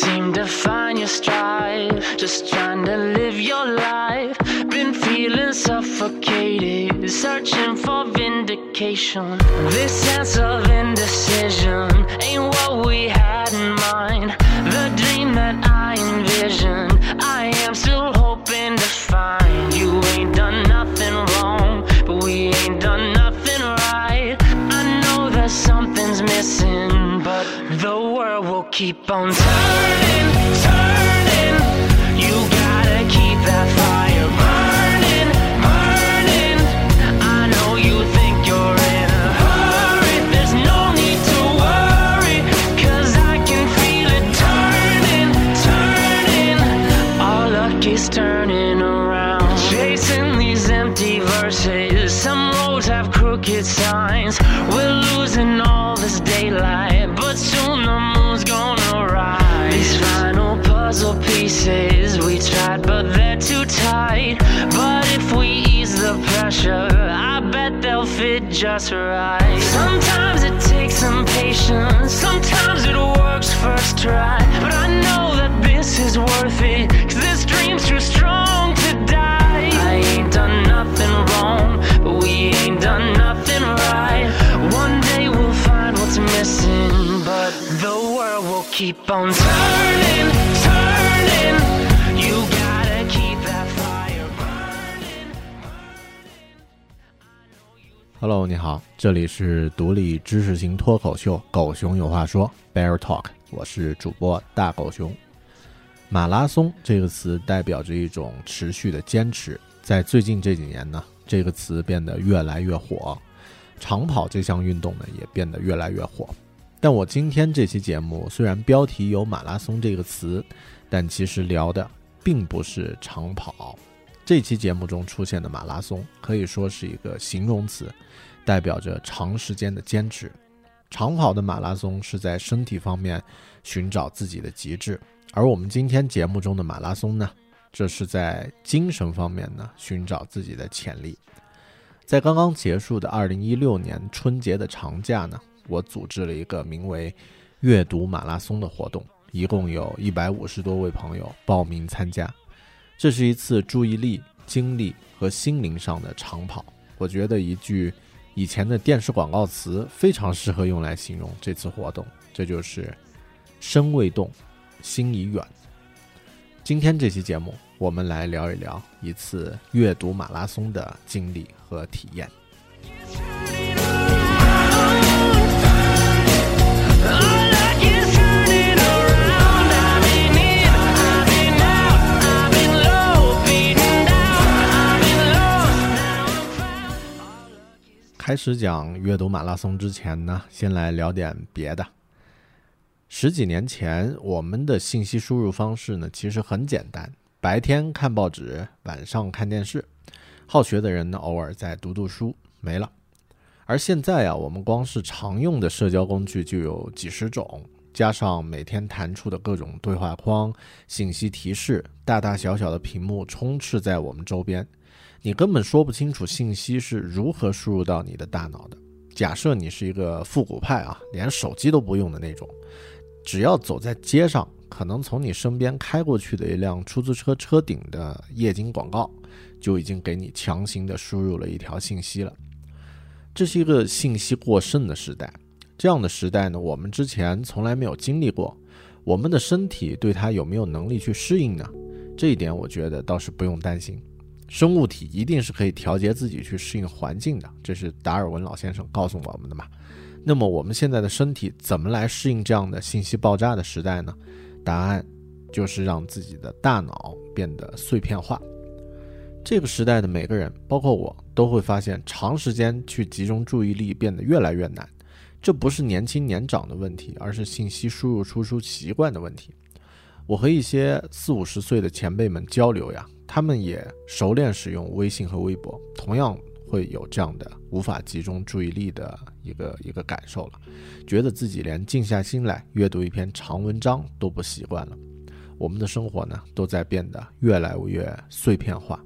seem to find your stride, just trying to live your life. Been feeling suffocated, searching for vindication. This sense of indecision ain't what we had keep on turning, turning. You gotta keep that fire burning, burning. I know you think you're in a hurry. There's no need to worry, 'cause I can feel it turning, turning. Our luck is turning around. Chasing these empty verses. Some roads have crooked signs. We're losing all this daylight, but soon the we tried, but they're too tight. But if we ease the pressure, I bet they'll fit just right. Sometimes it takes some patience, sometimes it works first try. But I know that this is worth it, cause this dream's too strong to die. I ain't done nothing wrong, but we ain't done nothing right. One day we'll find what's missing, but the world will keep on turning, turning. Hello，你好，这里是独立知识型脱口秀《狗熊有话说》（Bear Talk），我是主播大狗熊。马拉松这个词代表着一种持续的坚持，在最近这几年呢，这个词变得越来越火，长跑这项运动呢也变得越来越火。但我今天这期节目虽然标题有马拉松这个词，但其实聊的并不是长跑。这期节目中出现的马拉松可以说是一个形容词，代表着长时间的坚持。长跑的马拉松是在身体方面寻找自己的极致，而我们今天节目中的马拉松呢，这是在精神方面呢寻找自己的潜力。在刚刚结束的二零一六年春节的长假呢，我组织了一个名为“阅读马拉松”的活动，一共有一百五十多位朋友报名参加。这是一次注意力、精力和心灵上的长跑。我觉得一句以前的电视广告词非常适合用来形容这次活动，这就是“身未动，心已远”。今天这期节目，我们来聊一聊一次阅读马拉松的经历和体验。开始讲阅读马拉松之前呢，先来聊点别的。十几年前，我们的信息输入方式呢，其实很简单：白天看报纸，晚上看电视。好学的人呢，偶尔再读读书，没了。而现在啊，我们光是常用的社交工具就有几十种，加上每天弹出的各种对话框、信息提示，大大小小的屏幕充斥在我们周边，你根本说不清楚信息是如何输入到你的大脑的。假设你是一个复古派啊，连手机都不用的那种。只要走在街上，可能从你身边开过去的一辆出租车车顶的液晶广告，就已经给你强行的输入了一条信息了。这是一个信息过剩的时代，这样的时代呢，我们之前从来没有经历过。我们的身体对它有没有能力去适应呢？这一点我觉得倒是不用担心。生物体一定是可以调节自己去适应环境的，这是达尔文老先生告诉我们的嘛。那么我们现在的身体怎么来适应这样的信息爆炸的时代呢？答案就是让自己的大脑变得碎片化。这个时代的每个人，包括我，都会发现长时间去集中注意力变得越来越难。这不是年轻年长的问题，而是信息输入输出习惯的问题。我和一些四五十岁的前辈们交流呀，他们也熟练使用微信和微博，同样。会有这样的无法集中注意力的一个一个感受了，觉得自己连静下心来阅读一篇长文章都不习惯了。我们的生活呢，都在变得越来越碎片化。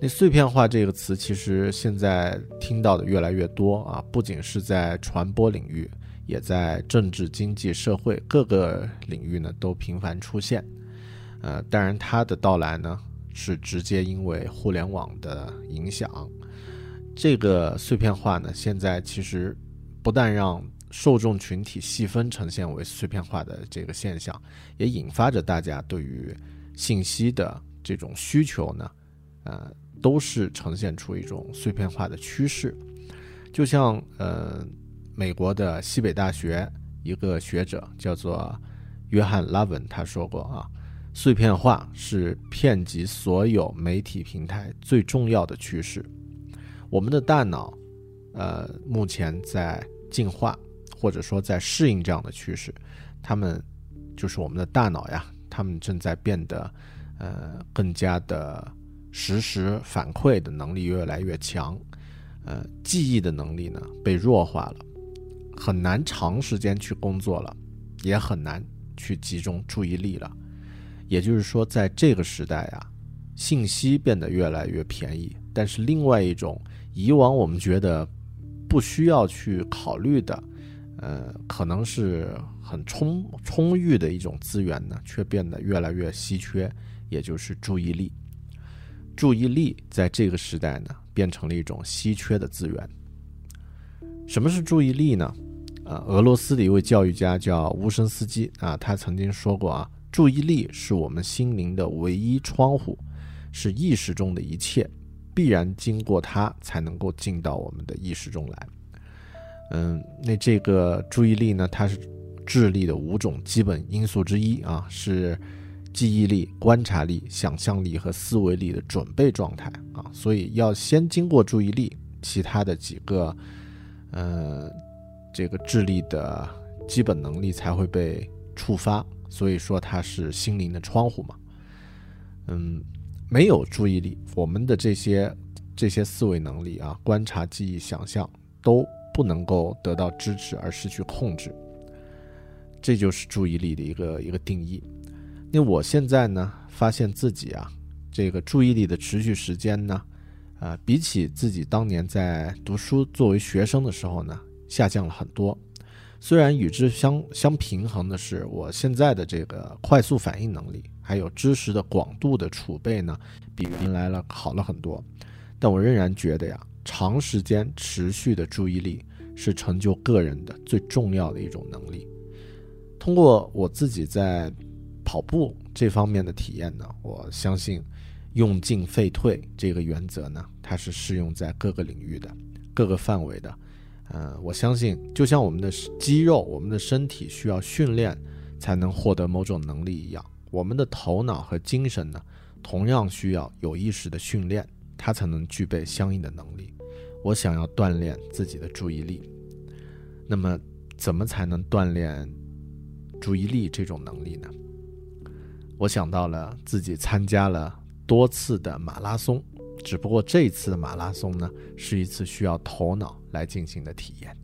那碎片化这个词，其实现在听到的越来越多啊，不仅是在传播领域，也在政治、经济、社会各个领域呢都频繁出现。呃，当然它的到来呢。是直接因为互联网的影响，这个碎片化呢，现在其实不但让受众群体细分呈现为碎片化的这个现象，也引发着大家对于信息的这种需求呢，呃，都是呈现出一种碎片化的趋势。就像呃，美国的西北大学一个学者叫做约翰拉文他说过啊。碎片化是遍及所有媒体平台最重要的趋势。我们的大脑，呃，目前在进化，或者说在适应这样的趋势。他们就是我们的大脑呀，他们正在变得，呃，更加的实时反馈的能力越来越强，呃，记忆的能力呢被弱化了，很难长时间去工作了，也很难去集中注意力了。也就是说，在这个时代啊，信息变得越来越便宜，但是另外一种以往我们觉得不需要去考虑的，呃，可能是很充充裕的一种资源呢，却变得越来越稀缺，也就是注意力。注意力在这个时代呢，变成了一种稀缺的资源。什么是注意力呢？啊，俄罗斯的一位教育家叫乌申斯基啊，他曾经说过啊。注意力是我们心灵的唯一窗户，是意识中的一切，必然经过它才能够进到我们的意识中来。嗯，那这个注意力呢，它是智力的五种基本因素之一啊，是记忆力、观察力、想象力和思维力的准备状态啊，所以要先经过注意力，其他的几个，呃，这个智力的基本能力才会被触发。所以说它是心灵的窗户嘛，嗯，没有注意力，我们的这些这些思维能力啊，观察、记忆、想象都不能够得到支持而失去控制，这就是注意力的一个一个定义。那我现在呢，发现自己啊，这个注意力的持续时间呢，啊，比起自己当年在读书作为学生的时候呢，下降了很多。虽然与之相相平衡的是，我现在的这个快速反应能力，还有知识的广度的储备呢，比原来了好了很多，但我仍然觉得呀，长时间持续的注意力是成就个人的最重要的一种能力。通过我自己在跑步这方面的体验呢，我相信用进废退这个原则呢，它是适用在各个领域的、各个范围的。嗯，我相信，就像我们的肌肉、我们的身体需要训练才能获得某种能力一样，我们的头脑和精神呢，同样需要有意识的训练，它才能具备相应的能力。我想要锻炼自己的注意力。那么，怎么才能锻炼注意力这种能力呢？我想到了自己参加了多次的马拉松，只不过这次的马拉松呢，是一次需要头脑来进行的体验。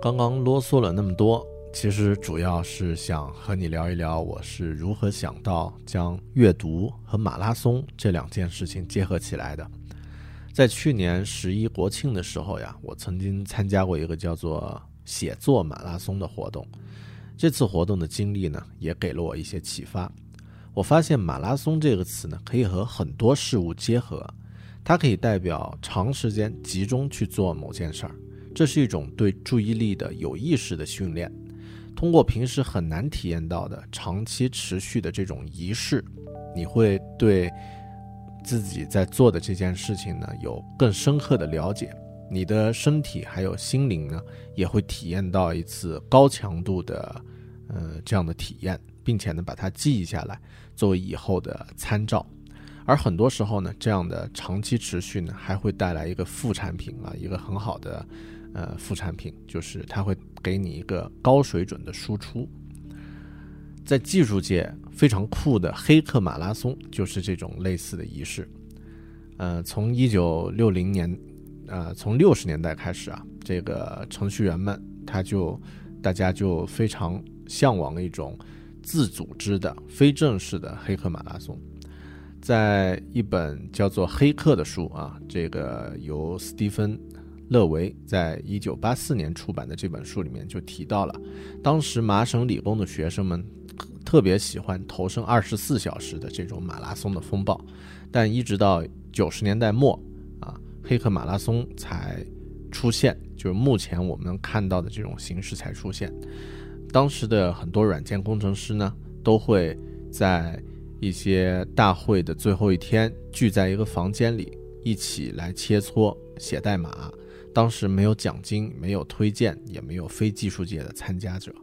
刚刚啰嗦了那么多，其实主要是想和你聊一聊，我是如何想到将阅读和马拉松这两件事情结合起来的。在去年十一国庆的时候呀，我曾经参加过一个叫做“写作马拉松”的活动。这次活动的经历呢，也给了我一些启发。我发现“马拉松”这个词呢，可以和很多事物结合，它可以代表长时间集中去做某件事儿。这是一种对注意力的有意识的训练，通过平时很难体验到的长期持续的这种仪式，你会对自己在做的这件事情呢有更深刻的了解，你的身体还有心灵呢也会体验到一次高强度的呃这样的体验，并且呢把它记忆下来作为以后的参照，而很多时候呢这样的长期持续呢还会带来一个副产品啊一个很好的。呃，副产品就是它会给你一个高水准的输出。在技术界非常酷的黑客马拉松就是这种类似的仪式。呃，从一九六零年，呃，从六十年代开始啊，这个程序员们他就大家就非常向往一种自组织的非正式的黑客马拉松。在一本叫做《黑客》的书啊，这个由斯蒂芬。勒维在一九八四年出版的这本书里面就提到了，当时麻省理工的学生们特别喜欢投身二十四小时的这种马拉松的风暴，但一直到九十年代末啊，黑客马拉松才出现，就是目前我们看到的这种形式才出现。当时的很多软件工程师呢，都会在一些大会的最后一天聚在一个房间里，一起来切磋写代码。当时没有奖金，没有推荐，也没有非技术界的参加者。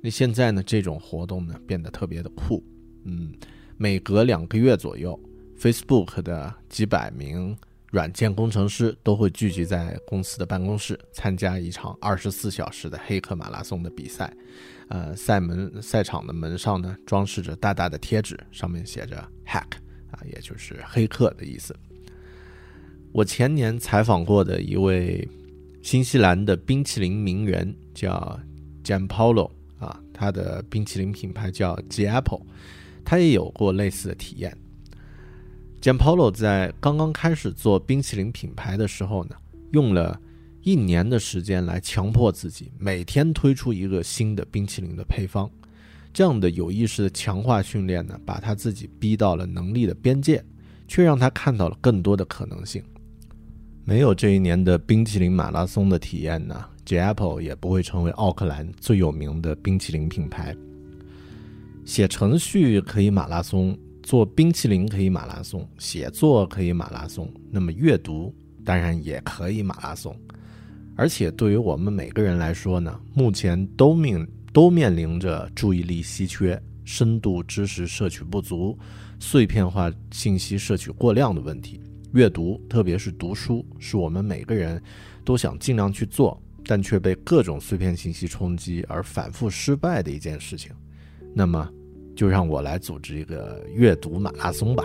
那现在呢？这种活动呢变得特别的酷。嗯，每隔两个月左右，Facebook 的几百名软件工程师都会聚集在公司的办公室，参加一场二十四小时的黑客马拉松的比赛。呃，赛门赛场的门上呢装饰着大大的贴纸，上面写着 “hack” 啊，也就是黑客的意思。我前年采访过的一位新西兰的冰淇淋名媛叫 Jampolo 啊，他的冰淇淋品牌叫 G Apple，他也有过类似的体验。Jampolo 在刚刚开始做冰淇淋品牌的时候呢，用了一年的时间来强迫自己每天推出一个新的冰淇淋的配方，这样的有意识的强化训练呢，把他自己逼到了能力的边界，却让他看到了更多的可能性。没有这一年的冰淇淋马拉松的体验呢，J Apple 也不会成为奥克兰最有名的冰淇淋品牌。写程序可以马拉松，做冰淇淋可以马拉松，写作可以马拉松，那么阅读当然也可以马拉松。而且对于我们每个人来说呢，目前都面都面临着注意力稀缺、深度知识摄取不足、碎片化信息摄取过量的问题。阅读，特别是读书，是我们每个人都想尽量去做，但却被各种碎片信息冲击而反复失败的一件事情。那么，就让我来组织一个阅读马拉松吧。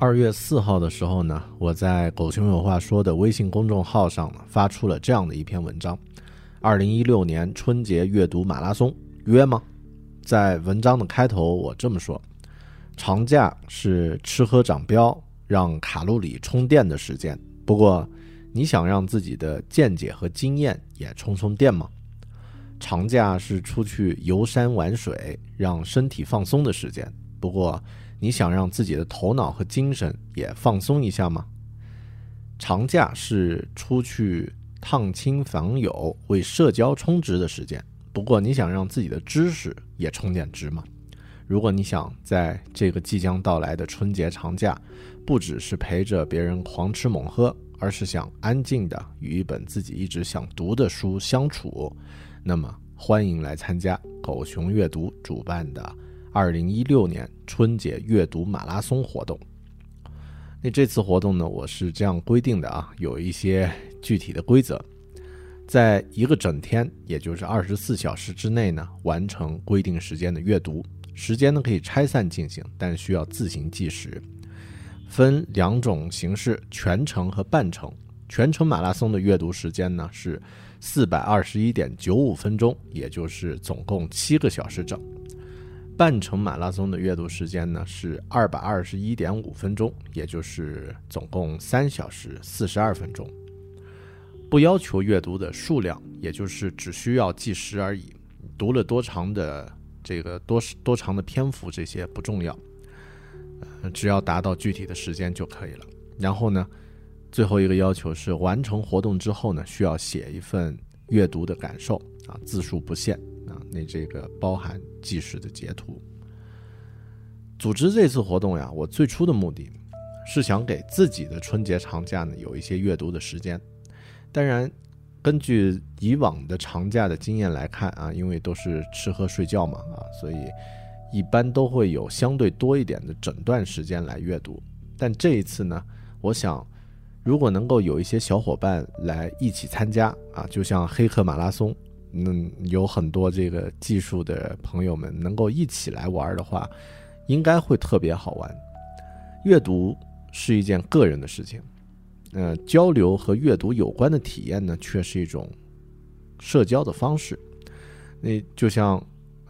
二月四号的时候呢，我在“狗熊有话说”的微信公众号上呢发出了这样的一篇文章：“二零一六年春节阅读马拉松约吗？”在文章的开头，我这么说：“长假是吃喝长膘、让卡路里充电的时间。不过，你想让自己的见解和经验也充充电吗？”长假是出去游山玩水，让身体放松的时间。不过，你想让自己的头脑和精神也放松一下吗？长假是出去探亲访友、为社交充值的时间。不过，你想让自己的知识也充点值吗？如果你想在这个即将到来的春节长假，不只是陪着别人狂吃猛喝，而是想安静的与一本自己一直想读的书相处，那么欢迎来参加狗熊阅读主办的二零一六年春节阅读马拉松活动。那这次活动呢，我是这样规定的啊，有一些具体的规则，在一个整天，也就是二十四小时之内呢，完成规定时间的阅读。时间呢可以拆散进行，但需要自行计时。分两种形式：全程和半程。全程马拉松的阅读时间呢是四百二十一点九五分钟，也就是总共七个小时整。半程马拉松的阅读时间呢是二百二十一点五分钟，也就是总共三小时四十二分钟。不要求阅读的数量，也就是只需要计时而已。读了多长的这个多多长的篇幅，这些不重要，呃，只要达到具体的时间就可以了。然后呢，最后一个要求是完成活动之后呢，需要写一份阅读的感受啊，字数不限。那这个包含计时的截图。组织这次活动呀，我最初的目的是想给自己的春节长假呢有一些阅读的时间。当然，根据以往的长假的经验来看啊，因为都是吃喝睡觉嘛啊，所以一般都会有相对多一点的整段时间来阅读。但这一次呢，我想如果能够有一些小伙伴来一起参加啊，就像黑客马拉松。嗯，有很多这个技术的朋友们能够一起来玩的话，应该会特别好玩。阅读是一件个人的事情，呃，交流和阅读有关的体验呢，却是一种社交的方式。那就像，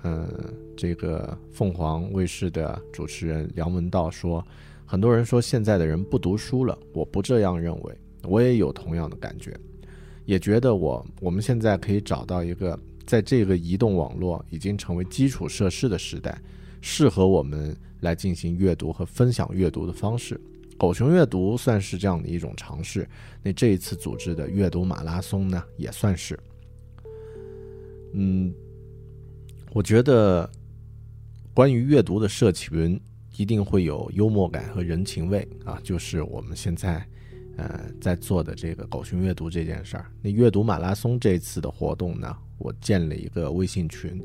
呃，这个凤凰卫视的主持人梁文道说，很多人说现在的人不读书了，我不这样认为，我也有同样的感觉。也觉得我我们现在可以找到一个在这个移动网络已经成为基础设施的时代，适合我们来进行阅读和分享阅读的方式。狗熊阅读算是这样的一种尝试。那这一次组织的阅读马拉松呢，也算是。嗯，我觉得关于阅读的社群一定会有幽默感和人情味啊，就是我们现在。呃，在做的这个狗熊阅读这件事儿，那阅读马拉松这次的活动呢，我建了一个微信群，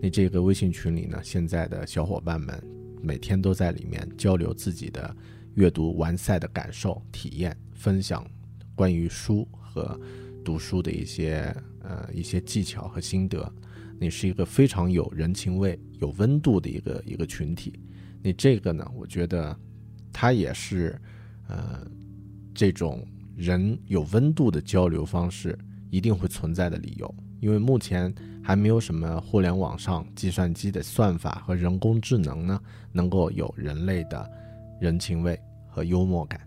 那这个微信群里呢，现在的小伙伴们每天都在里面交流自己的阅读完赛的感受、体验，分享关于书和读书的一些呃一些技巧和心得。那是一个非常有人情味、有温度的一个一个群体。那这个呢，我觉得它也是呃。这种人有温度的交流方式一定会存在的理由，因为目前还没有什么互联网上计算机的算法和人工智能呢，能够有人类的人情味和幽默感。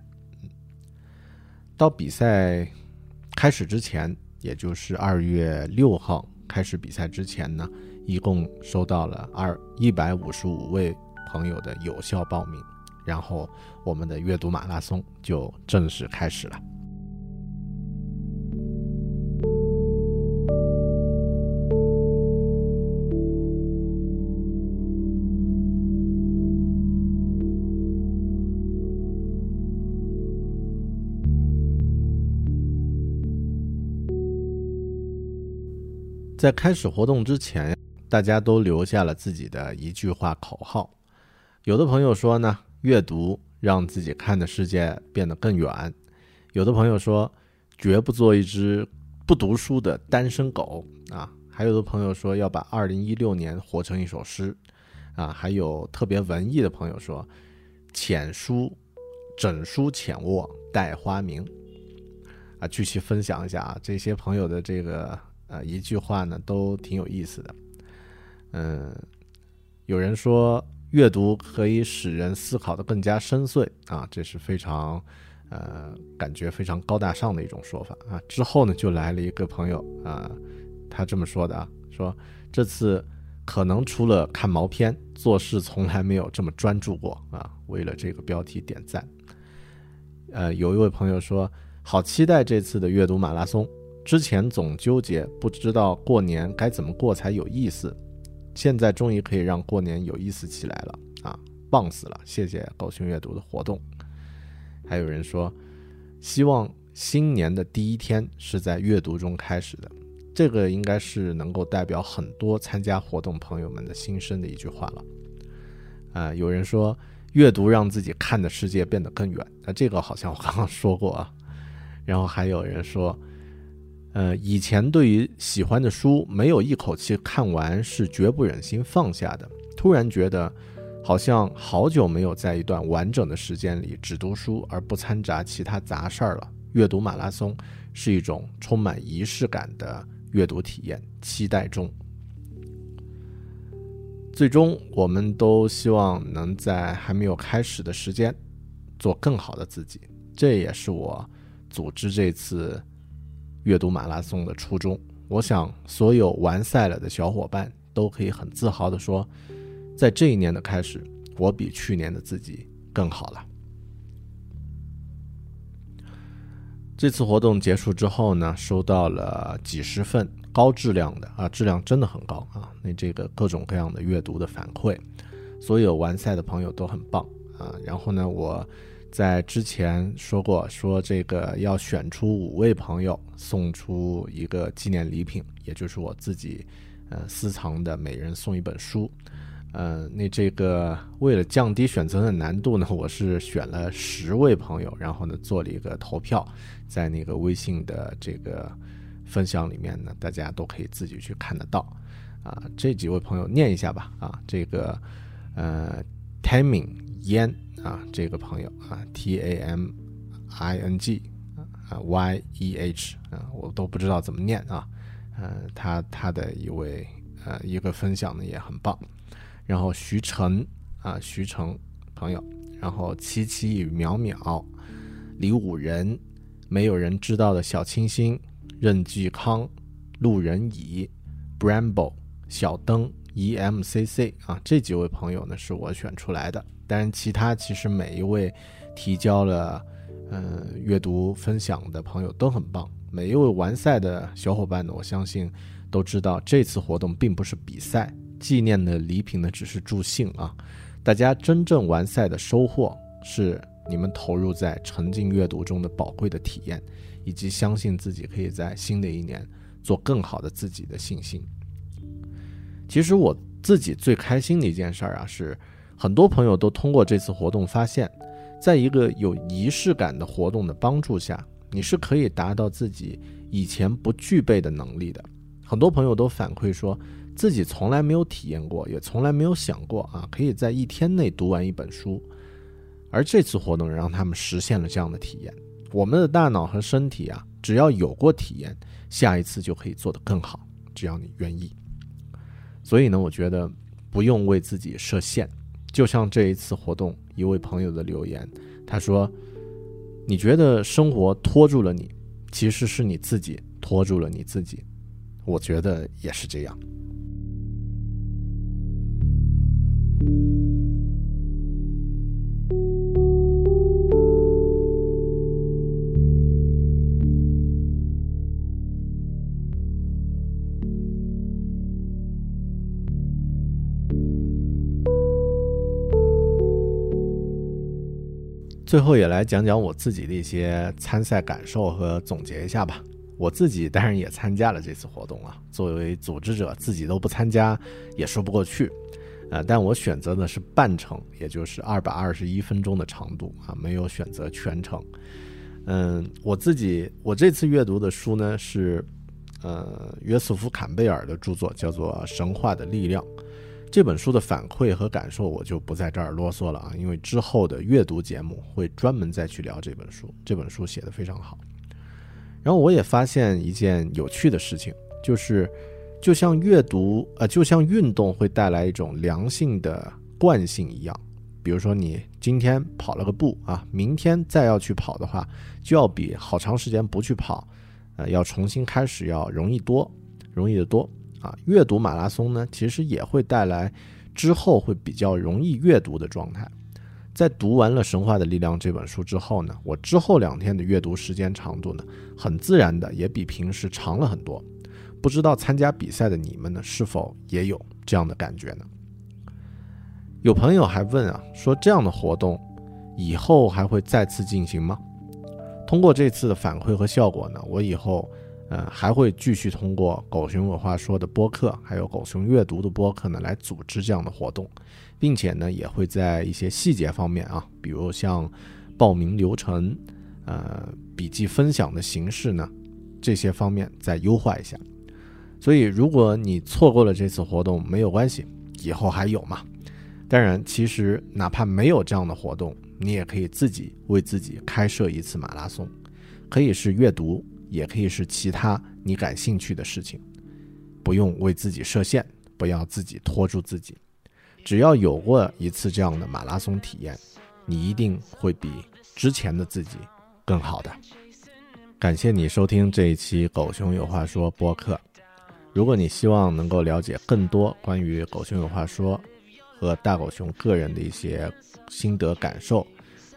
到比赛开始之前，也就是二月六号开始比赛之前呢，一共收到了二一百五十五位朋友的有效报名。然后，我们的阅读马拉松就正式开始了。在开始活动之前，大家都留下了自己的一句话口号。有的朋友说呢。阅读让自己看的世界变得更远。有的朋友说，绝不做一只不读书的单身狗啊。还有的朋友说，要把二零一六年活成一首诗啊。还有特别文艺的朋友说，浅书整书浅卧待花明啊。具体分享一下啊，这些朋友的这个呃一句话呢，都挺有意思的。嗯，有人说。阅读可以使人思考的更加深邃啊，这是非常，呃，感觉非常高大上的一种说法啊。之后呢，就来了一个朋友啊，他这么说的啊，说这次可能除了看毛片，做事从来没有这么专注过啊。为了这个标题点赞。呃，有一位朋友说，好期待这次的阅读马拉松。之前总纠结，不知道过年该怎么过才有意思，现在终于可以让过年有意思起来了啊！棒死了！谢谢狗熊阅读的活动。还有人说，希望新年的第一天是在阅读中开始的，这个应该是能够代表很多参加活动朋友们的心声的一句话了。啊，有人说。阅读让自己看的世界变得更远，那这个好像我刚刚说过啊。然后还有人说，呃，以前对于喜欢的书没有一口气看完是绝不忍心放下的，突然觉得好像好久没有在一段完整的时间里只读书而不掺杂其他杂事儿了。阅读马拉松是一种充满仪式感的阅读体验，期待中。最终，我们都希望能在还没有开始的时间，做更好的自己。这也是我组织这次阅读马拉松的初衷。我想，所有完赛了的小伙伴都可以很自豪地说，在这一年的开始，我比去年的自己更好了。这次活动结束之后呢，收到了几十份。高质量的啊，质量真的很高啊！那这个各种各样的阅读的反馈，所有完赛的朋友都很棒啊。然后呢，我在之前说过，说这个要选出五位朋友送出一个纪念礼品，也就是我自己呃私藏的，每人送一本书。呃，那这个为了降低选择的难度呢，我是选了十位朋友，然后呢做了一个投票，在那个微信的这个。分享里面呢，大家都可以自己去看得到，啊，这几位朋友念一下吧，啊，这个呃，Timing Yan 啊，这个朋友啊，T A M I N G 啊，Y E H 啊，我都不知道怎么念啊，呃，他他的一位呃一个分享呢也很棒，然后徐晨啊，徐成朋友，然后七七与淼淼，李武仁，没有人知道的小清新。任继康、路人乙、Bramble、小灯、EMCC 啊，这几位朋友呢是我选出来的。当然，其他其实每一位提交了嗯阅读分享的朋友都很棒。每一位完赛的小伙伴呢，我相信都知道这次活动并不是比赛，纪念的礼品呢只是助兴啊。大家真正完赛的收获是你们投入在沉浸阅读中的宝贵的体验。以及相信自己可以在新的一年做更好的自己的信心。其实我自己最开心的一件事儿啊，是很多朋友都通过这次活动发现，在一个有仪式感的活动的帮助下，你是可以达到自己以前不具备的能力的。很多朋友都反馈说，自己从来没有体验过，也从来没有想过啊，可以在一天内读完一本书。而这次活动让他们实现了这样的体验。我们的大脑和身体啊，只要有过体验，下一次就可以做得更好。只要你愿意。所以呢，我觉得不用为自己设限。就像这一次活动，一位朋友的留言，他说：“你觉得生活拖住了你，其实是你自己拖住了你自己。”我觉得也是这样。最后也来讲讲我自己的一些参赛感受和总结一下吧。我自己当然也参加了这次活动啊，作为组织者自己都不参加也说不过去，呃，但我选择的是半程，也就是二百二十一分钟的长度啊，没有选择全程。嗯，我自己我这次阅读的书呢是，呃，约瑟夫·坎贝尔的著作，叫做《神话的力量》。这本书的反馈和感受，我就不在这儿啰嗦了啊，因为之后的阅读节目会专门再去聊这本书。这本书写的非常好。然后我也发现一件有趣的事情，就是，就像阅读，呃，就像运动会带来一种良性的惯性一样。比如说，你今天跑了个步啊，明天再要去跑的话，就要比好长时间不去跑，呃，要重新开始要容易多，容易的多。啊。阅读马拉松呢，其实也会带来之后会比较容易阅读的状态。在读完了《神话的力量》这本书之后呢，我之后两天的阅读时间长度呢，很自然的也比平时长了很多。不知道参加比赛的你们呢，是否也有这样的感觉呢？有朋友还问啊，说这样的活动以后还会再次进行吗？通过这次的反馈和效果呢，我以后呃还会继续通过狗熊有话说的播客，还有狗熊阅读的播客呢，来组织这样的活动，并且呢也会在一些细节方面啊，比如像报名流程、呃笔记分享的形式呢，这些方面再优化一下。所以如果你错过了这次活动，没有关系，以后还有嘛。当然，其实哪怕没有这样的活动，你也可以自己为自己开设一次马拉松，可以是阅读，也可以是其他你感兴趣的事情，不用为自己设限，不要自己拖住自己。只要有过一次这样的马拉松体验，你一定会比之前的自己更好的。感谢你收听这一期《狗熊有话说》播客。如果你希望能够了解更多关于《狗熊有话说》，和大狗熊个人的一些心得感受，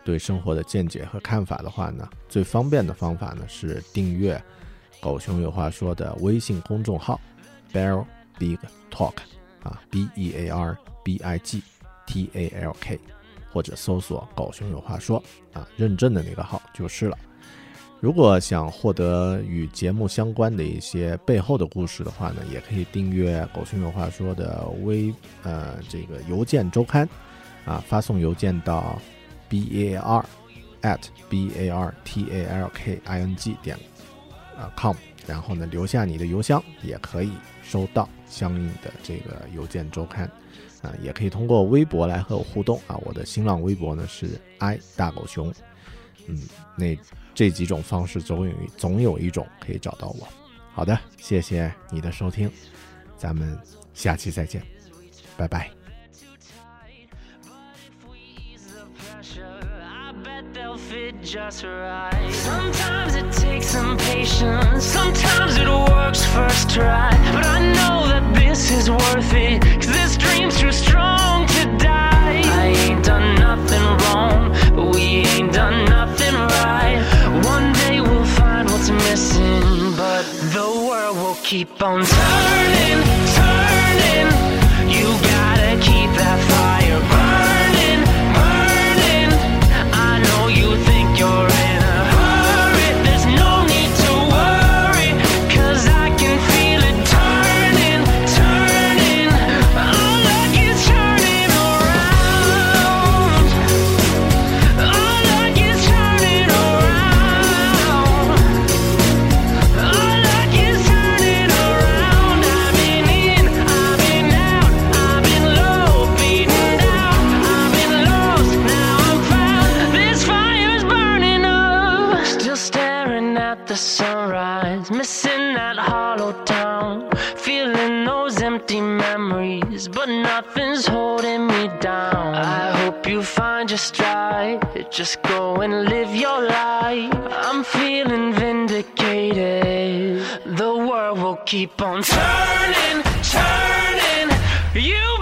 对生活的见解和看法的话呢，最方便的方法呢是订阅“狗熊有话说”的微信公众号 “Bear Big Talk” 啊，B E A R B I G T A L K，或者搜索“狗熊有话说”啊，认证的那个号就是了。如果想获得与节目相关的一些背后的故事的话呢，也可以订阅“狗熊有话说”的微呃这个邮件周刊，啊，发送邮件到 b a r at b a r t a l k i n g 点啊 com，然后呢留下你的邮箱，也可以收到相应的这个邮件周刊，啊，也可以通过微博来和我互动啊，我的新浪微博呢是 i 大狗熊，嗯，那。这几种方式总有总有一种可以找到我。好的，谢谢你的收听，咱们下期再见，拜拜。they'll fit just right. Sometimes it takes some patience, sometimes it works first try. But I know that this is worth it, cause this dream's too strong to die. I ain't done nothing wrong, but we ain't done nothing right. One day we'll find what's missing, but the world will keep on turning. Just go and live your life. I'm feeling vindicated. The world will keep on turning, turning. You